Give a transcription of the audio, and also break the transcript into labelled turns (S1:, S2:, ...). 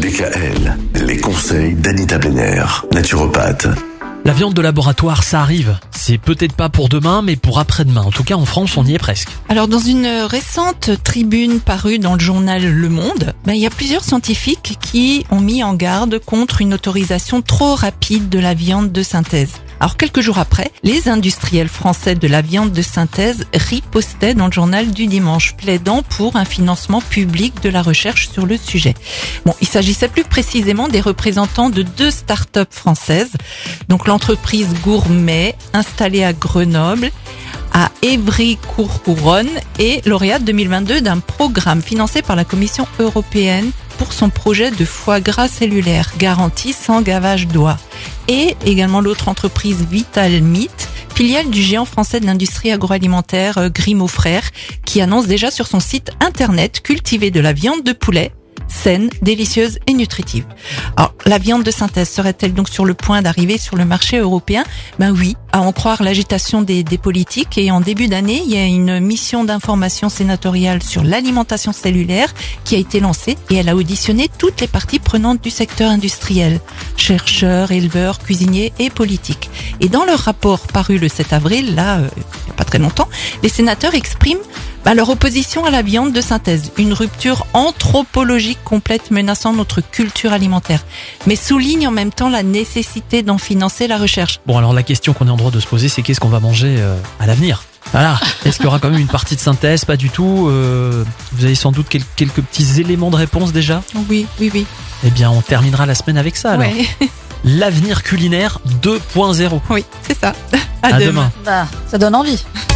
S1: DKL, les conseils d'Anita Benner, naturopathe.
S2: La viande de laboratoire, ça arrive. C'est peut-être pas pour demain, mais pour après-demain. En tout cas, en France, on y est presque.
S3: Alors, dans une récente tribune parue dans le journal Le Monde, ben, il y a plusieurs scientifiques qui ont mis en garde contre une autorisation trop rapide de la viande de synthèse. Alors quelques jours après, les industriels français de la viande de synthèse ripostaient dans le journal du dimanche, plaidant pour un financement public de la recherche sur le sujet. Bon, il s'agissait plus précisément des représentants de deux start-up françaises, donc l'entreprise Gourmet, installée à Grenoble, à Évry-Courcouronne et lauréate 2022 d'un programme financé par la Commission européenne pour son projet de foie gras cellulaire garanti sans gavage d'oie. Et également l'autre entreprise Vital Meat, filiale du géant français de l'industrie agroalimentaire euh, Grimaud Frères, qui annonce déjà sur son site internet cultiver de la viande de poulet saine, délicieuse et nutritive. Alors, la viande de synthèse serait-elle donc sur le point d'arriver sur le marché européen? Ben oui, à en croire l'agitation des, des, politiques. Et en début d'année, il y a une mission d'information sénatoriale sur l'alimentation cellulaire qui a été lancée et elle a auditionné toutes les parties prenantes du secteur industriel, chercheurs, éleveurs, cuisiniers et politiques. Et dans leur rapport paru le 7 avril, là, euh, il n'y a pas très longtemps, les sénateurs expriment bah, leur opposition à la viande de synthèse, une rupture anthropologique complète menaçant notre culture alimentaire, mais souligne en même temps la nécessité d'en financer la recherche.
S2: Bon, alors la question qu'on est en droit de se poser, c'est qu'est-ce qu'on va manger euh, à l'avenir? Voilà. Est-ce qu'il y aura quand même une partie de synthèse? Pas du tout. Euh, vous avez sans doute quel quelques petits éléments de réponse déjà?
S3: Oui, oui, oui.
S2: Eh bien, on terminera la semaine avec ça alors. Ouais. L'avenir culinaire 2.0.
S3: Oui, c'est ça.
S2: À, à demain. demain.
S4: Bah, ça donne envie.